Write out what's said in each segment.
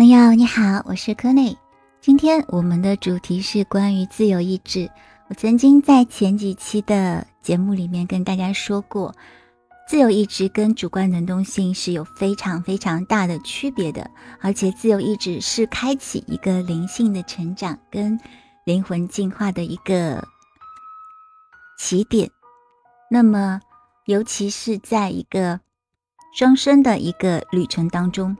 朋友你好，我是柯内。今天我们的主题是关于自由意志。我曾经在前几期的节目里面跟大家说过，自由意志跟主观能动性是有非常非常大的区别的，而且自由意志是开启一个灵性的成长跟灵魂进化的一个起点。那么，尤其是在一个双生的一个旅程当中。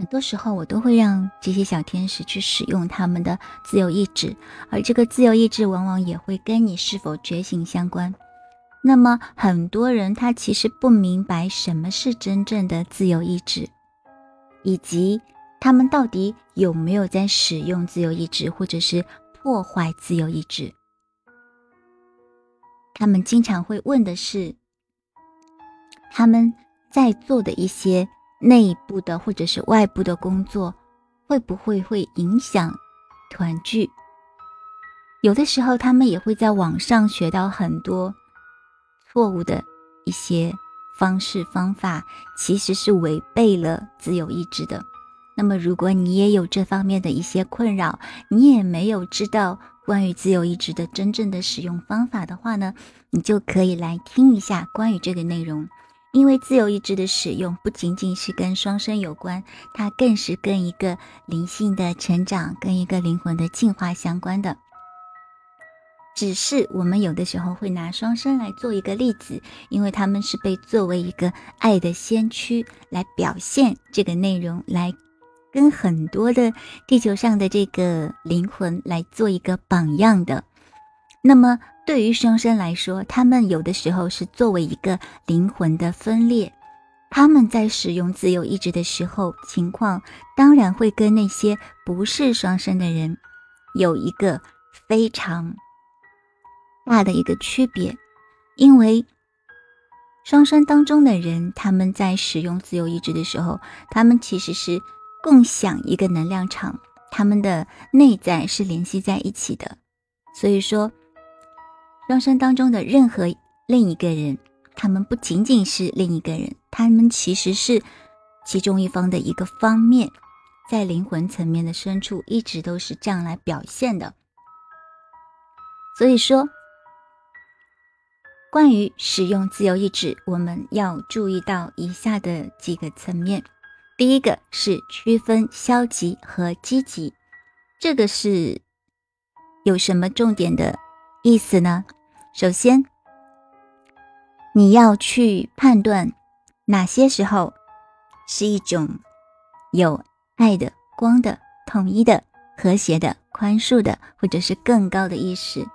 很多时候，我都会让这些小天使去使用他们的自由意志，而这个自由意志往往也会跟你是否觉醒相关。那么，很多人他其实不明白什么是真正的自由意志，以及他们到底有没有在使用自由意志，或者是破坏自由意志。他们经常会问的是，他们在做的一些。内部的或者是外部的工作，会不会会影响团聚？有的时候，他们也会在网上学到很多错误的一些方式方法，其实是违背了自由意志的。那么，如果你也有这方面的一些困扰，你也没有知道关于自由意志的真正的使用方法的话呢，你就可以来听一下关于这个内容。因为自由意志的使用不仅仅是跟双生有关，它更是跟一个灵性的成长、跟一个灵魂的进化相关的。只是我们有的时候会拿双生来做一个例子，因为他们是被作为一个爱的先驱来表现这个内容，来跟很多的地球上的这个灵魂来做一个榜样的。那么。对于双生来说，他们有的时候是作为一个灵魂的分裂，他们在使用自由意志的时候，情况当然会跟那些不是双生的人有一个非常大的一个区别，因为双生当中的人，他们在使用自由意志的时候，他们其实是共享一个能量场，他们的内在是联系在一起的，所以说。双生当中的任何另一个人，他们不仅仅是另一个人，他们其实是其中一方的一个方面，在灵魂层面的深处，一直都是这样来表现的。所以说，关于使用自由意志，我们要注意到以下的几个层面。第一个是区分消极和积极，这个是有什么重点的意思呢？首先，你要去判断哪些时候是一种有爱的、光的、统一的、和谐的、宽恕的，或者是更高的意识。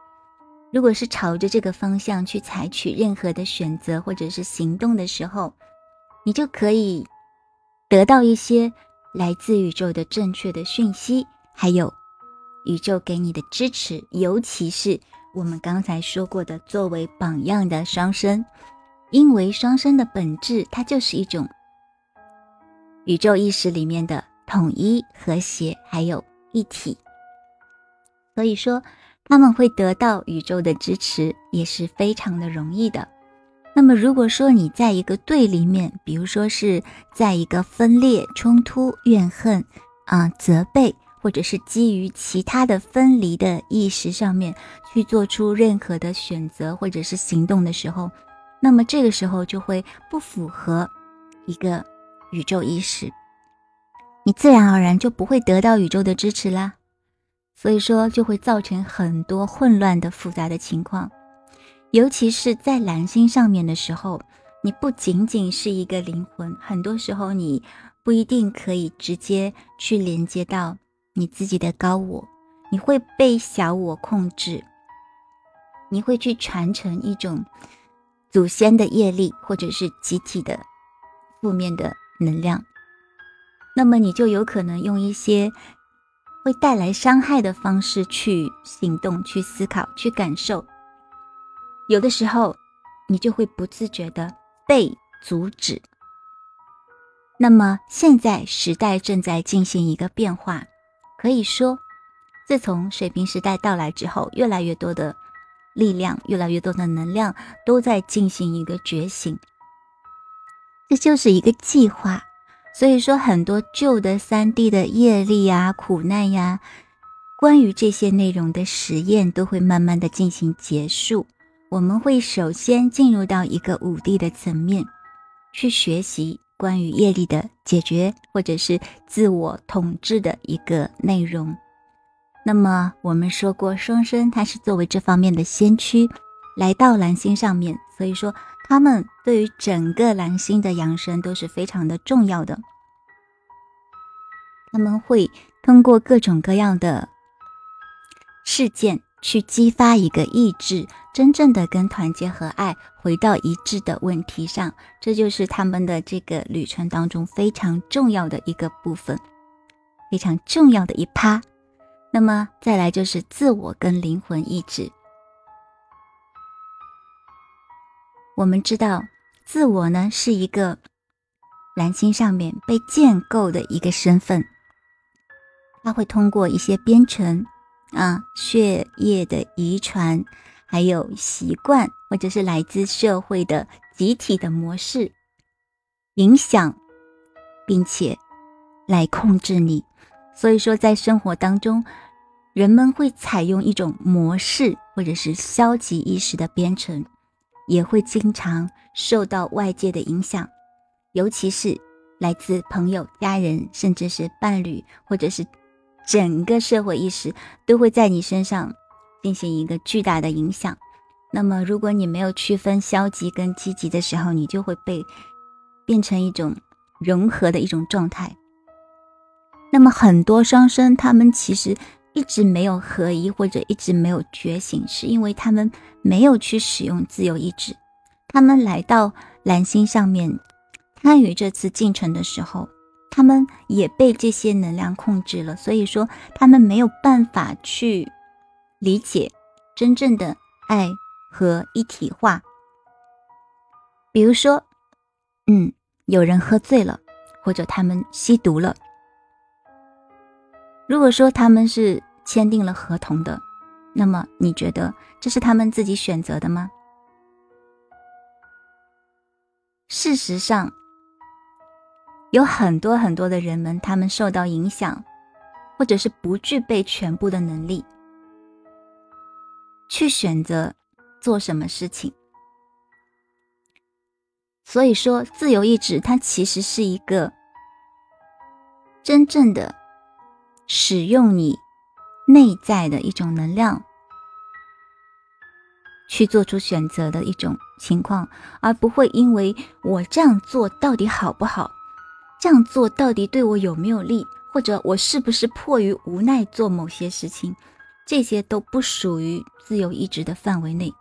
如果是朝着这个方向去采取任何的选择或者是行动的时候，你就可以得到一些来自宇宙的正确的讯息，还有宇宙给你的支持，尤其是。我们刚才说过的，作为榜样的双生，因为双生的本质，它就是一种宇宙意识里面的统一、和谐，还有一体。所以说，他们会得到宇宙的支持，也是非常的容易的。那么，如果说你在一个对立面，比如说是在一个分裂、冲突、怨恨啊、责备。或者是基于其他的分离的意识上面去做出任何的选择或者是行动的时候，那么这个时候就会不符合一个宇宙意识，你自然而然就不会得到宇宙的支持啦。所以说就会造成很多混乱的复杂的情况，尤其是在蓝星上面的时候，你不仅仅是一个灵魂，很多时候你不一定可以直接去连接到。你自己的高我，你会被小我控制，你会去传承一种祖先的业力，或者是集体的负面的能量，那么你就有可能用一些会带来伤害的方式去行动、去思考、去感受，有的时候你就会不自觉的被阻止。那么现在时代正在进行一个变化。可以说，自从水平时代到来之后，越来越多的力量，越来越多的能量都在进行一个觉醒。这就是一个计划，所以说，很多旧的三 D 的业力呀、苦难呀，关于这些内容的实验都会慢慢的进行结束。我们会首先进入到一个五 D 的层面，去学习关于业力的解决，或者是自我统治的一个内容。那么我们说过，双生他是作为这方面的先驱，来到蓝星上面，所以说。他们对于整个蓝星的养生都是非常的重要的。他们会通过各种各样的事件去激发一个意志，真正的跟团结和爱回到一致的问题上，这就是他们的这个旅程当中非常重要的一个部分，非常重要的一趴。那么再来就是自我跟灵魂意志。我们知道，自我呢是一个蓝星上面被建构的一个身份，它会通过一些编程啊、血液的遗传，还有习惯，或者是来自社会的集体的模式影响，并且来控制你。所以说，在生活当中，人们会采用一种模式，或者是消极意识的编程。也会经常受到外界的影响，尤其是来自朋友、家人，甚至是伴侣，或者是整个社会意识，都会在你身上进行一个巨大的影响。那么，如果你没有区分消极跟积极的时候，你就会被变成一种融合的一种状态。那么，很多双生他们其实。一直没有合一，或者一直没有觉醒，是因为他们没有去使用自由意志。他们来到蓝星上面参与这次进程的时候，他们也被这些能量控制了。所以说，他们没有办法去理解真正的爱和一体化。比如说，嗯，有人喝醉了，或者他们吸毒了。如果说他们是签订了合同的，那么你觉得这是他们自己选择的吗？事实上，有很多很多的人们，他们受到影响，或者是不具备全部的能力，去选择做什么事情。所以说，自由意志它其实是一个真正的。使用你内在的一种能量去做出选择的一种情况，而不会因为我这样做到底好不好，这样做到底对我有没有利，或者我是不是迫于无奈做某些事情，这些都不属于自由意志的范围内。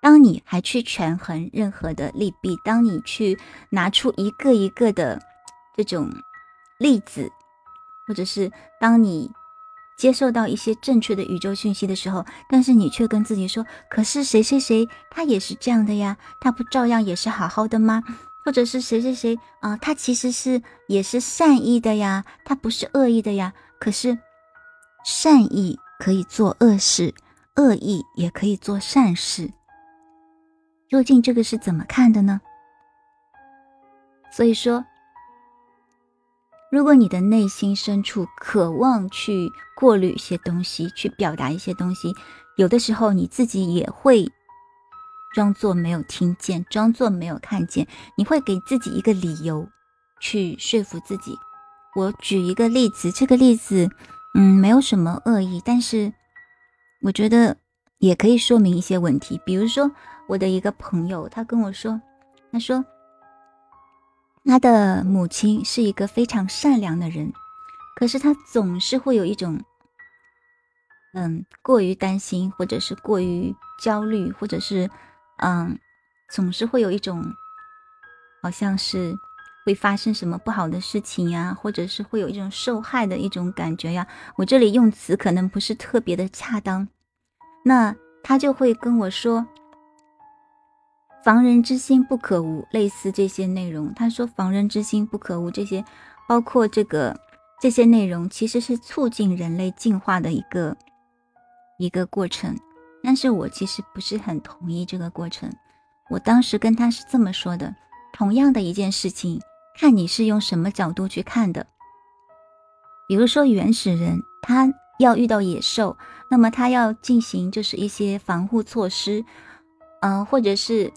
当你还去权衡任何的利弊，当你去拿出一个一个的这种例子。或者是当你接受到一些正确的宇宙讯息的时候，但是你却跟自己说：“可是谁谁谁他也是这样的呀，他不照样也是好好的吗？”或者是谁谁谁啊，他其实是也是善意的呀，他不是恶意的呀。可是善意可以做恶事，恶意也可以做善事。究竟这个是怎么看的呢？所以说。如果你的内心深处渴望去过滤一些东西，去表达一些东西，有的时候你自己也会装作没有听见，装作没有看见，你会给自己一个理由去说服自己。我举一个例子，这个例子，嗯，没有什么恶意，但是我觉得也可以说明一些问题。比如说，我的一个朋友，他跟我说，他说。他的母亲是一个非常善良的人，可是他总是会有一种，嗯，过于担心，或者是过于焦虑，或者是，嗯，总是会有一种，好像是会发生什么不好的事情呀，或者是会有一种受害的一种感觉呀。我这里用词可能不是特别的恰当，那他就会跟我说。防人之心不可无，类似这些内容。他说：“防人之心不可无，这些包括这个这些内容，其实是促进人类进化的一个一个过程。但是我其实不是很同意这个过程。我当时跟他是这么说的：同样的一件事情，看你是用什么角度去看的。比如说原始人，他要遇到野兽，那么他要进行就是一些防护措施，嗯，或者是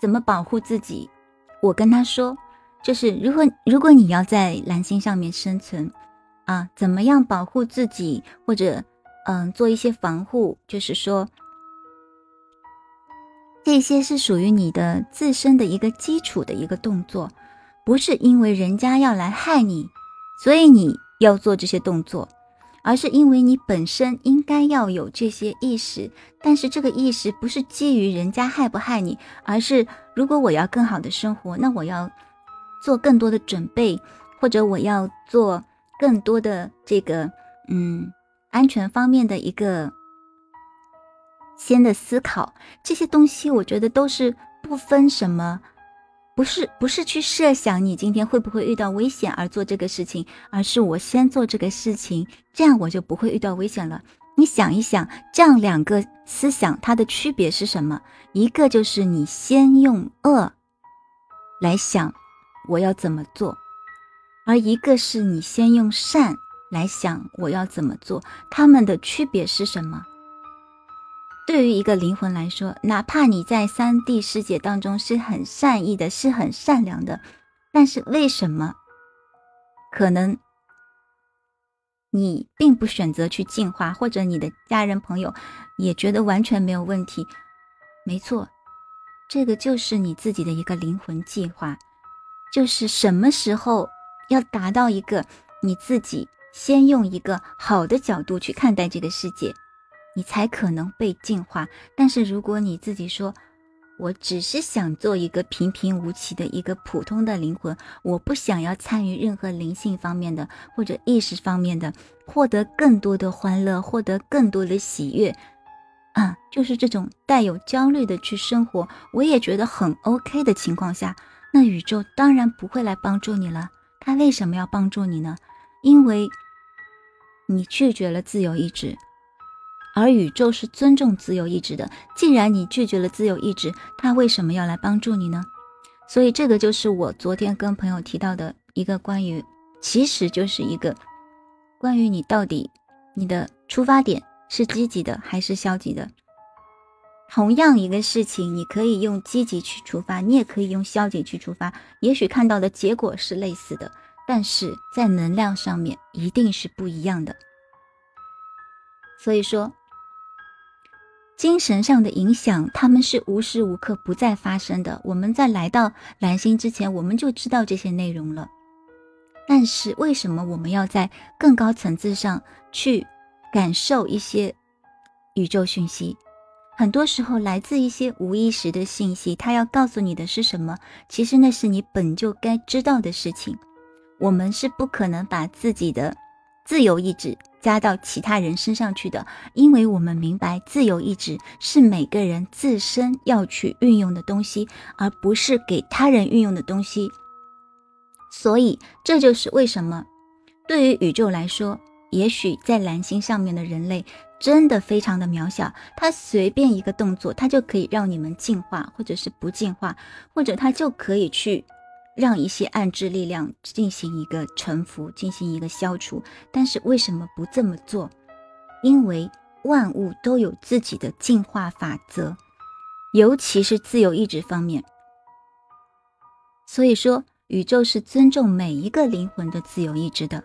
怎么保护自己。我跟他说，就是如果如果你要在蓝星上面生存，啊，怎么样保护自己，或者嗯做一些防护，就是说这些是属于你的自身的一个基础的一个动作，不是因为人家要来害你，所以你。要做这些动作，而是因为你本身应该要有这些意识，但是这个意识不是基于人家害不害你，而是如果我要更好的生活，那我要做更多的准备，或者我要做更多的这个嗯安全方面的一个先的思考，这些东西我觉得都是不分什么。不是不是去设想你今天会不会遇到危险而做这个事情，而是我先做这个事情，这样我就不会遇到危险了。你想一想，这样两个思想它的区别是什么？一个就是你先用恶来想我要怎么做，而一个是你先用善来想我要怎么做，它们的区别是什么？对于一个灵魂来说，哪怕你在三 D 世界当中是很善意的，是很善良的，但是为什么可能你并不选择去进化，或者你的家人朋友也觉得完全没有问题？没错，这个就是你自己的一个灵魂计划，就是什么时候要达到一个你自己先用一个好的角度去看待这个世界。你才可能被净化。但是如果你自己说，我只是想做一个平平无奇的一个普通的灵魂，我不想要参与任何灵性方面的或者意识方面的，获得更多的欢乐，获得更多的喜悦，啊，就是这种带有焦虑的去生活，我也觉得很 OK 的情况下，那宇宙当然不会来帮助你了。他为什么要帮助你呢？因为你拒绝了自由意志。而宇宙是尊重自由意志的。既然你拒绝了自由意志，他为什么要来帮助你呢？所以这个就是我昨天跟朋友提到的一个关于，其实就是一个关于你到底你的出发点是积极的还是消极的。同样一个事情，你可以用积极去出发，你也可以用消极去出发，也许看到的结果是类似的，但是在能量上面一定是不一样的。所以说。精神上的影响，他们是无时无刻不在发生的。我们在来到蓝星之前，我们就知道这些内容了。但是为什么我们要在更高层次上去感受一些宇宙讯息？很多时候来自一些无意识的信息，它要告诉你的是什么？其实那是你本就该知道的事情。我们是不可能把自己的自由意志。加到其他人身上去的，因为我们明白自由意志是每个人自身要去运用的东西，而不是给他人运用的东西。所以这就是为什么，对于宇宙来说，也许在蓝星上面的人类真的非常的渺小，他随便一个动作，他就可以让你们进化，或者是不进化，或者他就可以去。让一些暗之力量进行一个臣服，进行一个消除。但是为什么不这么做？因为万物都有自己的进化法则，尤其是自由意志方面。所以说，宇宙是尊重每一个灵魂的自由意志的。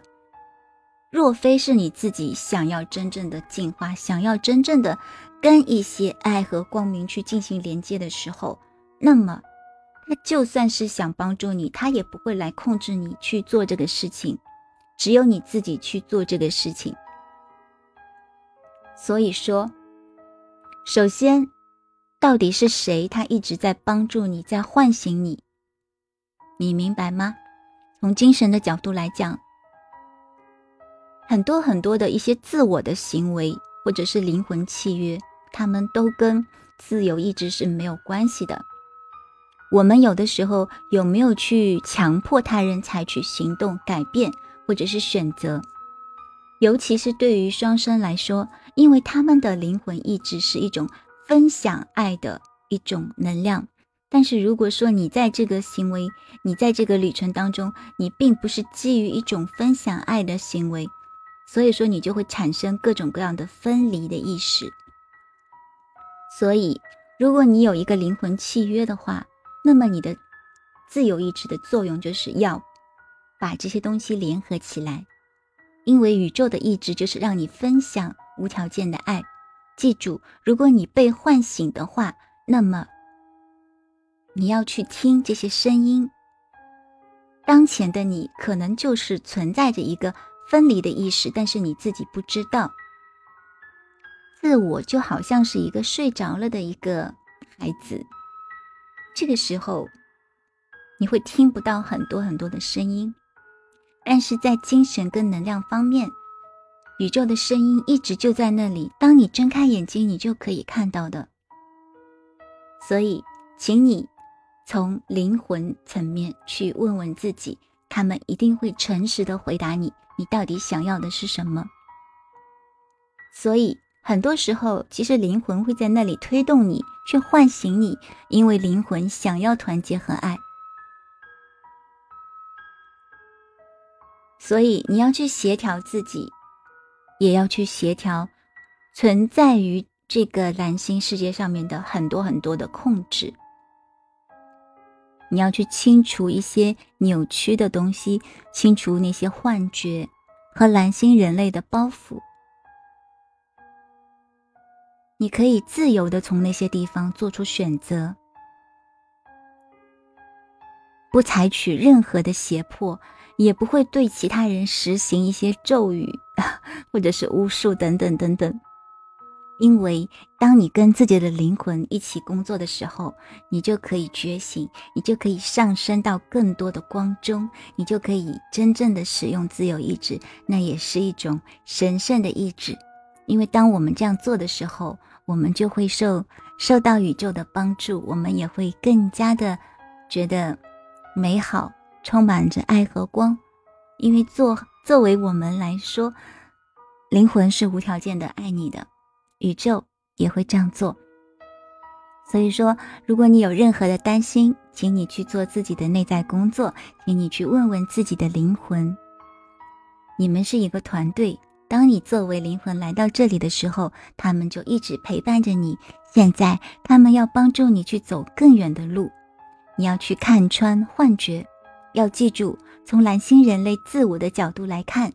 若非是你自己想要真正的进化，想要真正的跟一些爱和光明去进行连接的时候，那么。他就算是想帮助你，他也不会来控制你去做这个事情，只有你自己去做这个事情。所以说，首先，到底是谁他一直在帮助你，在唤醒你？你明白吗？从精神的角度来讲，很多很多的一些自我的行为，或者是灵魂契约，他们都跟自由意志是没有关系的。我们有的时候有没有去强迫他人采取行动、改变或者是选择？尤其是对于双生来说，因为他们的灵魂意志是一种分享爱的一种能量，但是如果说你在这个行为，你在这个旅程当中，你并不是基于一种分享爱的行为，所以说你就会产生各种各样的分离的意识。所以，如果你有一个灵魂契约的话，那么你的自由意志的作用就是要把这些东西联合起来，因为宇宙的意志就是让你分享无条件的爱。记住，如果你被唤醒的话，那么。你要去听这些声音。当前的你可能就是存在着一个分离的意识，但是你自己不知道。自我就好像是一个睡着了的一个孩子，这个时候你会听不到很多很多的声音，但是在精神跟能量方面，宇宙的声音一直就在那里。当你睁开眼睛，你就可以看到的。所以，请你。从灵魂层面去问问自己，他们一定会诚实的回答你，你到底想要的是什么。所以很多时候，其实灵魂会在那里推动你，去唤醒你，因为灵魂想要团结和爱。所以你要去协调自己，也要去协调存在于这个蓝星世界上面的很多很多的控制。你要去清除一些扭曲的东西，清除那些幻觉和蓝星人类的包袱。你可以自由的从那些地方做出选择，不采取任何的胁迫，也不会对其他人实行一些咒语，或者是巫术等等等等。因为当你跟自己的灵魂一起工作的时候，你就可以觉醒，你就可以上升到更多的光中，你就可以真正的使用自由意志，那也是一种神圣的意志。因为当我们这样做的时候，我们就会受受到宇宙的帮助，我们也会更加的觉得美好，充满着爱和光。因为作作为我们来说，灵魂是无条件的爱你的。宇宙也会这样做，所以说，如果你有任何的担心，请你去做自己的内在工作，请你去问问自己的灵魂。你们是一个团队，当你作为灵魂来到这里的时候，他们就一直陪伴着你。现在，他们要帮助你去走更远的路，你要去看穿幻觉，要记住，从蓝星人类自我的角度来看。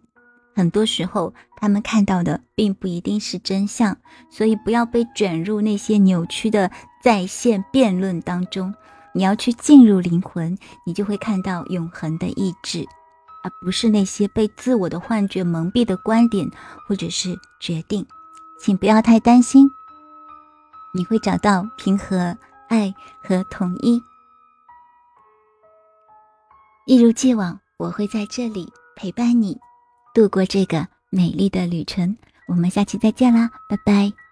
很多时候，他们看到的并不一定是真相，所以不要被卷入那些扭曲的在线辩论当中。你要去进入灵魂，你就会看到永恒的意志，而不是那些被自我的幻觉蒙蔽的观点或者是决定。请不要太担心，你会找到平和、爱和统一。一如既往，我会在这里陪伴你。度过这个美丽的旅程，我们下期再见啦，拜拜。